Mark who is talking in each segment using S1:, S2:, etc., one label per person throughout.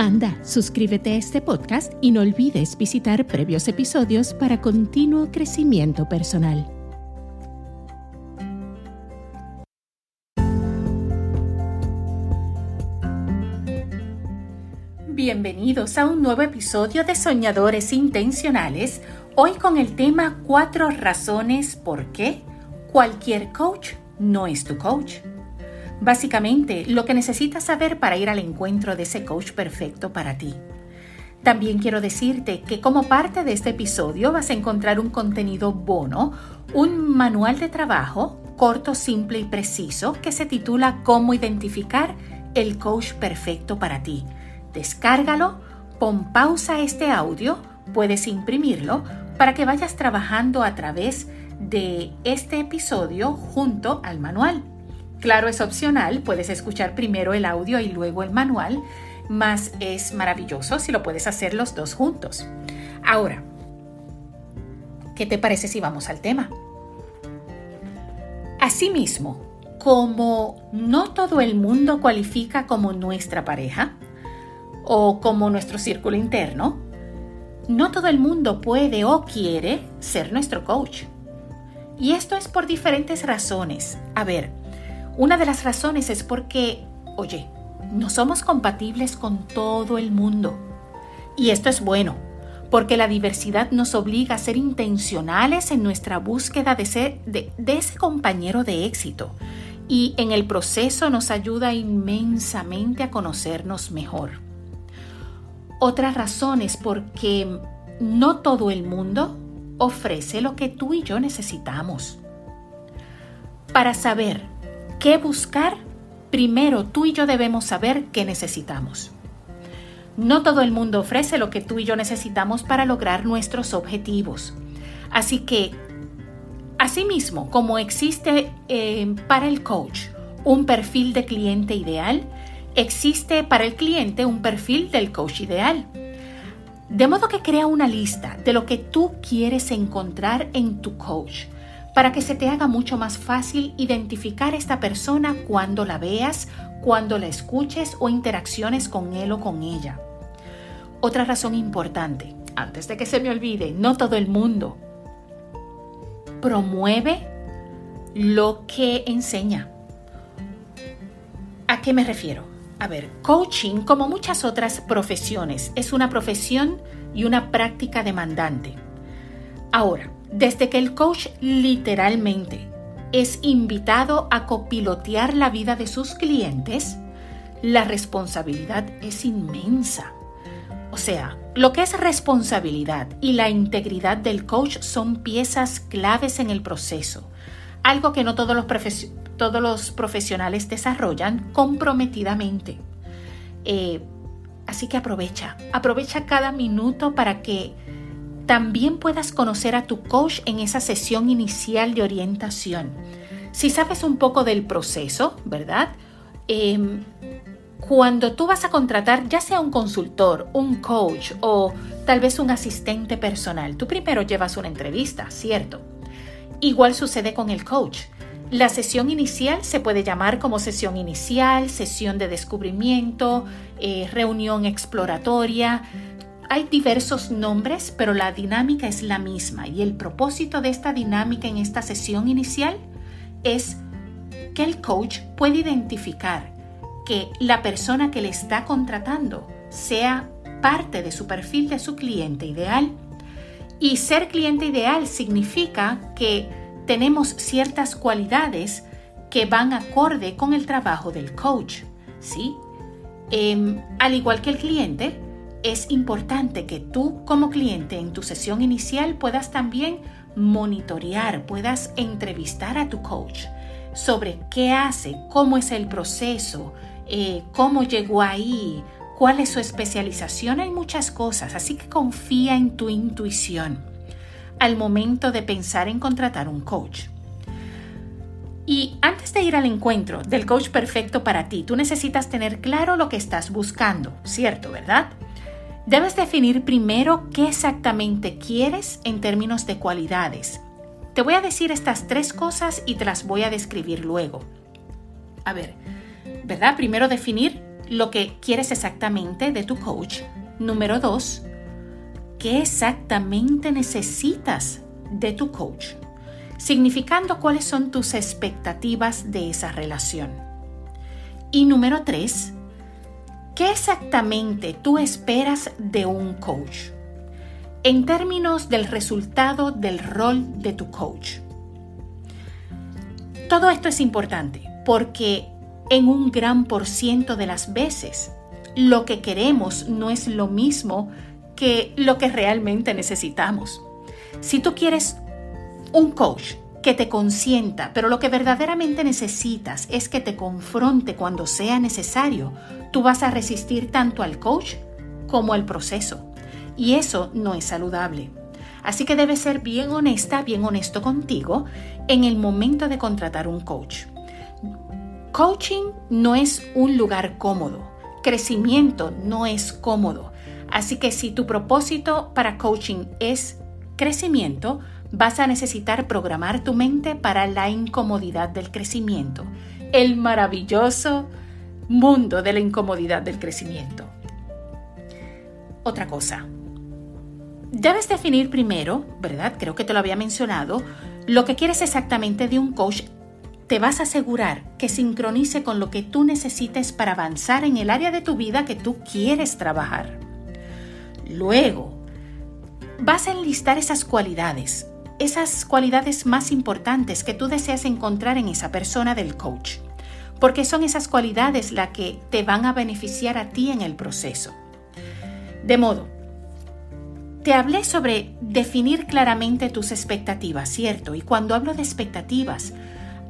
S1: Anda, suscríbete a este podcast y no olvides visitar previos episodios para continuo crecimiento personal. Bienvenidos a un nuevo episodio de Soñadores Intencionales, hoy con el tema cuatro razones por qué cualquier coach no es tu coach. Básicamente, lo que necesitas saber para ir al encuentro de ese coach perfecto para ti. También quiero decirte que como parte de este episodio vas a encontrar un contenido bono, un manual de trabajo corto, simple y preciso que se titula Cómo identificar el coach perfecto para ti. Descárgalo, pon pausa a este audio, puedes imprimirlo para que vayas trabajando a través de este episodio junto al manual. Claro, es opcional, puedes escuchar primero el audio y luego el manual, más es maravilloso si lo puedes hacer los dos juntos. Ahora, ¿qué te parece si vamos al tema? Asimismo, como no todo el mundo cualifica como nuestra pareja o como nuestro círculo interno, no todo el mundo puede o quiere ser nuestro coach. Y esto es por diferentes razones. A ver, una de las razones es porque, oye, no somos compatibles con todo el mundo. Y esto es bueno, porque la diversidad nos obliga a ser intencionales en nuestra búsqueda de, ser, de, ese compañero de éxito. Y en el proceso nos ayuda inmensamente a conocernos mejor. Otra razón es porque no todo el mundo ofrece lo que tú y yo necesitamos. Para saber qué buscar, primero tú y yo debemos saber qué necesitamos. No todo el mundo ofrece lo que tú y yo necesitamos para lograr nuestros objetivos. Así que, asimismo, como existe eh, para el coach un perfil de cliente ideal, existe para el cliente un perfil del coach ideal. De modo que crea una lista de lo que tú quieres encontrar en tu coach para que se te haga mucho más fácil identificar a esta persona cuando la veas, cuando la escuches o interacciones con él o con ella. Otra razón importante, antes de que se me olvide, no todo el mundo promueve lo que enseña. ¿A qué me refiero? A ver, coaching, como muchas otras profesiones, es una profesión y una práctica demandante. Ahora, desde que el coach literalmente es invitado a copilotear la vida de sus clientes, la responsabilidad es inmensa. O sea, lo que es responsabilidad y la integridad del coach son piezas claves en el proceso, algo que no todos los, profesionales desarrollan comprometidamente. Eh, así que aprovecha, aprovecha cada minuto para que también puedas conocer a tu coach en esa sesión inicial de orientación. Si sabes un poco del proceso, ¿verdad? Em, cuando tú vas a contratar ya sea un consultor, un coach o tal vez un asistente personal, tú primero llevas una entrevista, ¿cierto? Igual sucede con el coach. La sesión inicial se puede llamar como sesión inicial, sesión de descubrimiento, eh, reunión exploratoria hay diversos nombres, pero la dinámica es la misma y el propósito de esta dinámica en esta sesión inicial es que el coach pueda identificar que la persona que le está contratando sea parte de su perfil de su cliente ideal. Y ser cliente ideal significa que tenemos ciertas cualidades que van acorde con el trabajo del coach. ¿sí? Em, al igual que el cliente, es importante que tú como cliente en tu sesión inicial puedas también monitorear, puedas entrevistar a tu coach sobre qué hace, cómo es el proceso, eh, cómo llegó ahí, cuál es su especialización. Hay muchas cosas, así que confía en tu intuición. al momento de pensar en contratar un coach. Y antes de ir al encuentro del coach perfecto para ti, tú necesitas tener claro lo que estás buscando, ¿cierto? ¿Verdad? Debes definir primero qué exactamente quieres en términos de cualidades. Te voy a decir estas tres cosas y te las voy a describir luego. A ver, ¿verdad? Primero definir lo que quieres exactamente de tu coach. Número dos, qué exactamente necesitas de tu coach, significando cuáles son tus expectativas de esa relación. Y número tres, ¿qué exactamente tú esperas de un coach? En términos del resultado del rol de tu coach. Todo esto es importante porque en un gran por ciento de las veces lo que queremos no es lo mismo que lo que realmente necesitamos. Si tú quieres un coach que te consienta, pero lo que verdaderamente necesitas es que te confronte cuando sea necesario, tú vas a resistir tanto al coach como al proceso. Y eso no es saludable. Así que debes ser bien honesta, bien honesto contigo en el momento de contratar un coach. Coaching no es un lugar cómodo. Crecimiento no es cómodo. Así que si tu propósito para coaching es crecimiento, vas a necesitar programar tu mente para la incomodidad del crecimiento. El maravilloso mundo de la incomodidad del crecimiento. Otra cosa. Debes definir primero, ¿verdad? Creo que te lo había mencionado, lo que quieres exactamente de un coach te vas a asegurar que sincronice con lo que tú necesites para avanzar en el área de tu vida que tú quieres trabajar. Luego, vas a enlistar esas cualidades, esas cualidades más importantes que tú deseas encontrar en esa persona del coach, porque son esas cualidades las que te van a beneficiar a ti en el proceso. De modo, te hablé sobre definir claramente tus expectativas, ¿cierto? Y cuando hablo de expectativas,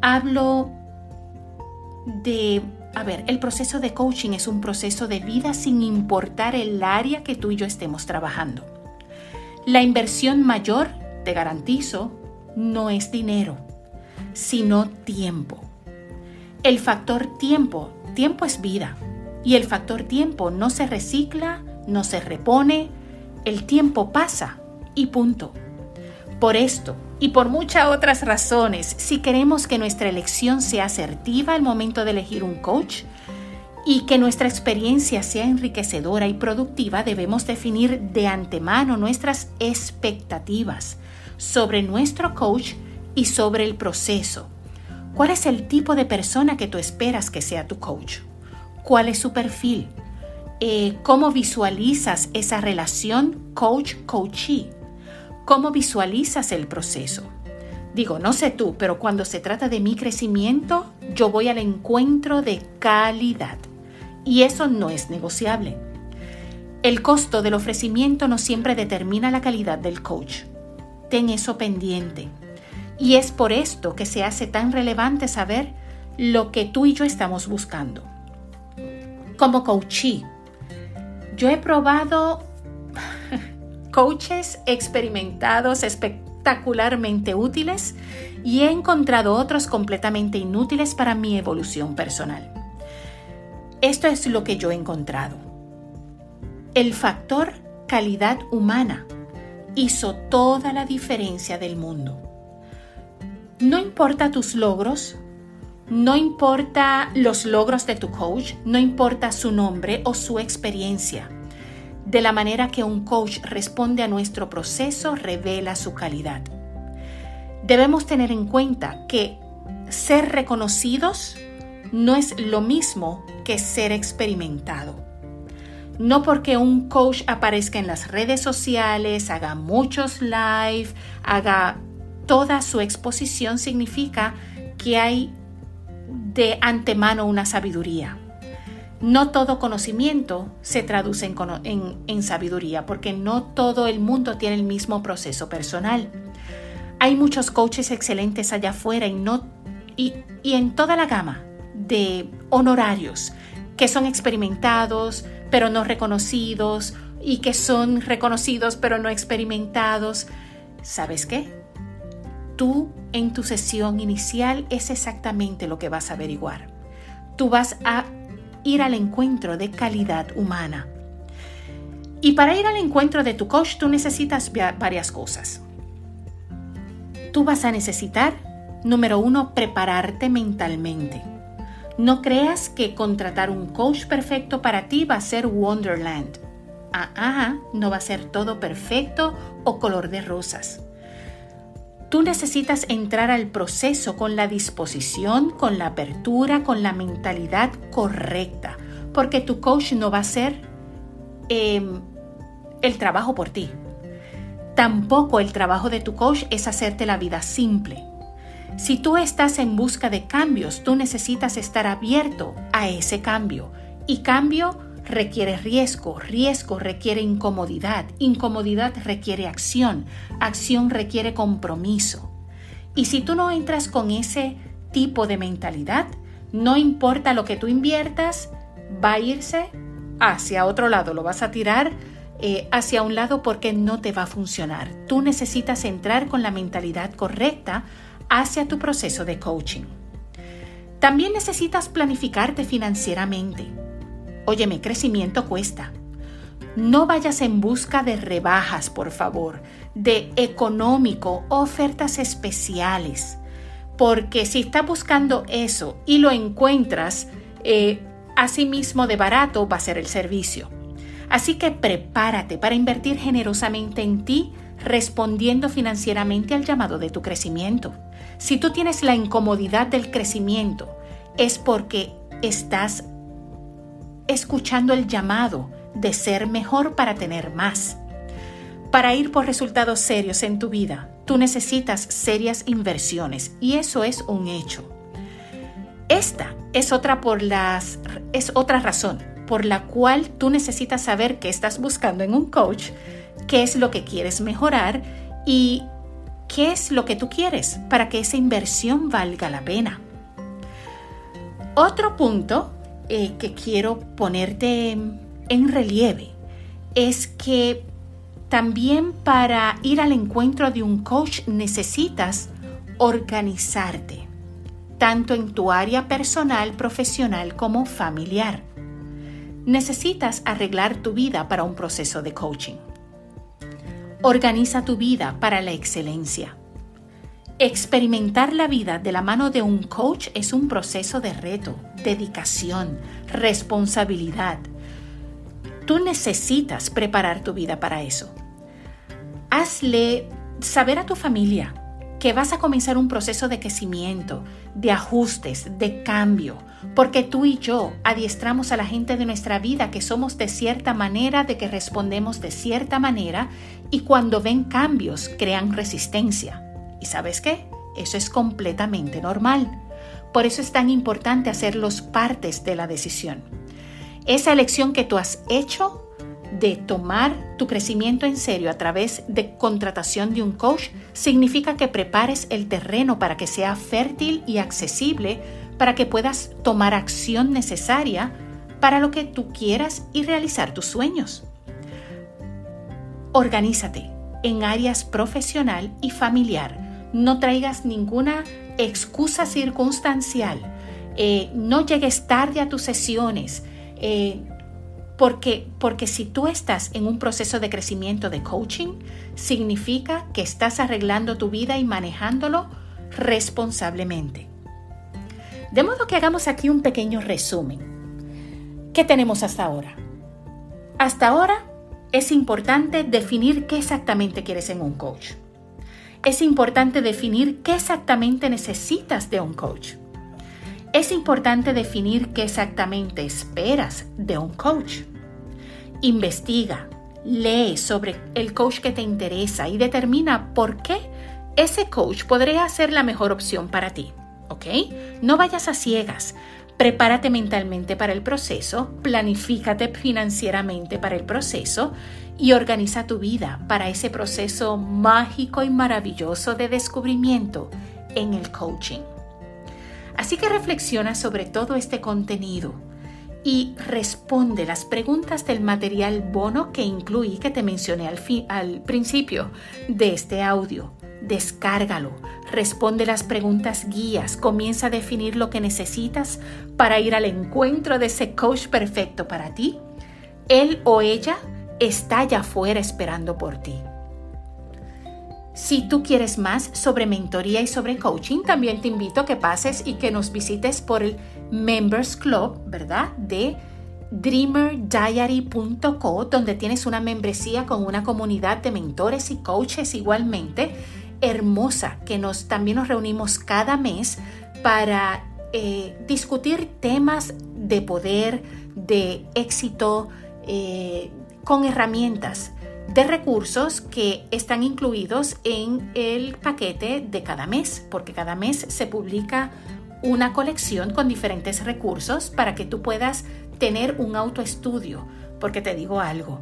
S1: hablo de, a ver, el proceso de coaching es un proceso de vida sin importar el área que tú y yo estemos trabajando. La inversión mayor, te garantizo, no es dinero, sino tiempo. El factor tiempo, tiempo es vida, y el factor tiempo no se recicla, no se repone, el tiempo pasa y punto. Por esto, y por muchas otras razones, si queremos que nuestra elección sea asertiva al momento de elegir un coach y que nuestra experiencia sea enriquecedora y productiva, debemos definir de antemano nuestras expectativas sobre nuestro coach y sobre el proceso. ¿Cuál es el tipo de persona que tú esperas que sea tu coach? ¿Cuál es su perfil? Eh, ¿Cómo visualizas esa relación coach-coachee? ¿Cómo visualizas el proceso? Digo, no sé tú, pero cuando se trata de mi crecimiento, yo voy al encuentro de calidad. Y eso no es negociable. El costo del ofrecimiento no siempre determina la calidad del coach. Ten eso pendiente. Y es por esto que se hace tan relevante saber lo que tú y yo estamos buscando. Como coachee, yo he probado coaches experimentados espectacularmente útiles y he encontrado otros completamente inútiles para mi evolución personal. Esto es lo que yo he encontrado. El factor calidad humana hizo toda la diferencia del mundo. No importa tus logros, no importa los logros de tu coach, no importa su nombre o su experiencia de la manera que un coach responde a nuestro proceso revela su calidad. Debemos tener en cuenta que ser reconocidos no es lo mismo que ser experimentado. No porque un coach aparezca en las redes sociales, haga muchos live, haga toda su exposición, significa que hay de antemano una sabiduría. No todo conocimiento se traduce en, sabiduría porque no todo el mundo tiene el mismo proceso personal. Hay muchos coaches excelentes allá afuera y, no, y, en toda la gama de honorarios que son experimentados pero no reconocidos y que son reconocidos pero no experimentados. ¿sabes qué? Tú en tu sesión inicial es exactamente lo que vas a averiguar. Tú vas a ir al encuentro de calidad humana. Y para ir al encuentro de tu coach tú necesitas varias cosas. Tú vas a necesitar, número uno, prepararte mentalmente. No creas que contratar un coach perfecto para ti va a ser Wonderland. Ah, no va a ser todo perfecto o color de rosas. Tú necesitas entrar al proceso con la disposición, con la apertura, con la mentalidad correcta, porque tu coach no va a hacer em, el trabajo por ti. Tampoco el trabajo de tu coach es hacerte la vida simple. Si tú estás en busca de cambios, tú necesitas estar abierto a ese cambio. Y cambio requiere riesgo, riesgo requiere incomodidad, incomodidad requiere acción, acción requiere compromiso. Y si tú no entras con ese tipo de mentalidad, no importa lo que tú inviertas, va a irse hacia otro lado, lo vas a tirar eh, hacia un lado porque no te va a funcionar. Tú necesitas entrar con la mentalidad correcta hacia tu proceso de coaching. También necesitas planificarte financieramente. Óyeme, crecimiento cuesta. No vayas en busca de rebajas, por favor, de económico, ofertas especiales. Porque si estás buscando eso y lo encuentras eh, así mismo de barato, va a ser el servicio. Así que prepárate para invertir generosamente en ti, respondiendo financieramente al llamado de tu crecimiento. Si tú tienes la incomodidad del crecimiento, es porque estás escuchando el llamado de ser mejor para tener más. Para ir por resultados serios en tu vida, tú necesitas serias inversiones y eso es un hecho. Esta es otra por las es otra razón por la cual tú necesitas saber qué estás buscando en un coach, qué es lo que quieres mejorar y qué es lo que tú quieres para que esa inversión valga la pena. Otro punto eh, que quiero ponerte en relieve es que también para ir al encuentro de un coach necesitas organizarte, tanto en tu área personal, profesional como familiar. Necesitas arreglar tu vida para un proceso de coaching. Organiza tu vida para la excelencia. Experimentar la vida de la mano de un coach es un proceso de reto, dedicación, responsabilidad. Tú necesitas preparar tu vida para eso. Hazle saber a tu familia que vas a comenzar un proceso de crecimiento, de ajustes, de cambio, porque tú y yo adiestramos a la gente de nuestra vida que somos de cierta manera, de que respondemos de cierta manera y cuando ven cambios crean resistencia. ¿Y sabes qué? Eso es completamente normal. Por eso es tan importante hacerlos partes de la decisión. Esa elección que tú has hecho de tomar tu crecimiento en serio a través de contratación de un coach significa que prepares el terreno para que sea fértil y accesible para que puedas tomar acción necesaria para lo que tú quieras y realizar tus sueños. Organízate en áreas profesional y familiar. No traigas ninguna excusa circunstancial, eh, no llegues tarde a tus sesiones, eh, porque, porque si tú estás en un proceso de crecimiento de coaching, significa que estás arreglando tu vida y manejándolo responsablemente. De modo que hagamos aquí un pequeño resumen. ¿Qué tenemos hasta ahora? Hasta ahora es importante definir qué exactamente quieres en un coach es importante definir qué exactamente necesitas de un coach. Es importante definir qué exactamente esperas de un coach. Investiga, lee sobre el coach que te interesa y determina por qué ese coach podría ser la mejor opción para ti. ¿Ok? No vayas a ciegas. Prepárate mentalmente para el proceso, planifícate financieramente para el proceso y organiza tu vida para ese proceso mágico y maravilloso de descubrimiento en el coaching. Así que reflexiona sobre todo este contenido y responde las preguntas del material bono que incluí que te mencioné al, al principio de este audio. Descárgalo, responde las preguntas guías, comienza a definir lo que necesitas para ir al encuentro de ese coach perfecto para ti. Él o ella está allá afuera esperando por ti. Si tú quieres más sobre mentoría y sobre coaching, también te invito a que pases y que nos visites por el Members Club, ¿verdad? De dreamerdiary.co, donde tienes una membresía con una comunidad de mentores y coaches igualmente hermosa, que nos, también nos reunimos cada mes para eh, discutir temas de poder, de éxito, eh, con herramientas de recursos que están incluidos en el paquete de cada mes, porque cada mes se publica una colección con diferentes recursos para que tú puedas tener un autoestudio, porque te digo algo,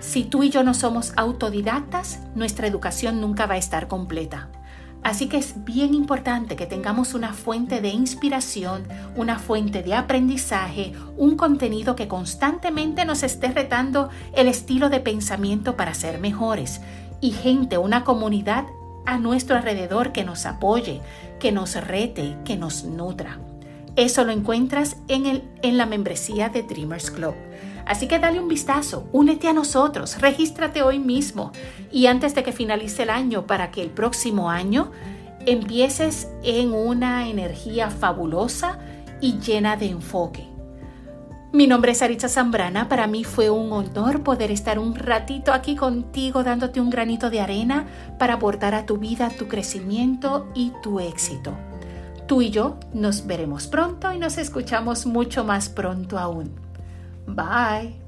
S1: si tú y yo no somos autodidactas, nuestra educación nunca va a estar completa. Así que es bien importante que tengamos una fuente de inspiración, una fuente de aprendizaje, un contenido que constantemente nos esté retando el estilo de pensamiento para ser mejores y gente, una comunidad a nuestro alrededor que nos apoye, que nos rete, que nos nutra. Eso lo encuentras en, el, en la membresía de Dreamers Club. Así que dale un vistazo, únete a nosotros, regístrate hoy mismo y antes de que finalice el año para que el próximo año empieces en una energía fabulosa y llena de enfoque. Mi nombre es Aritza Zambrana, para mí fue un honor poder estar un ratito aquí contigo dándote un granito de arena para aportar a tu vida tu crecimiento y tu éxito. Tú y yo nos veremos pronto y nos escuchamos mucho más pronto aún. Bye.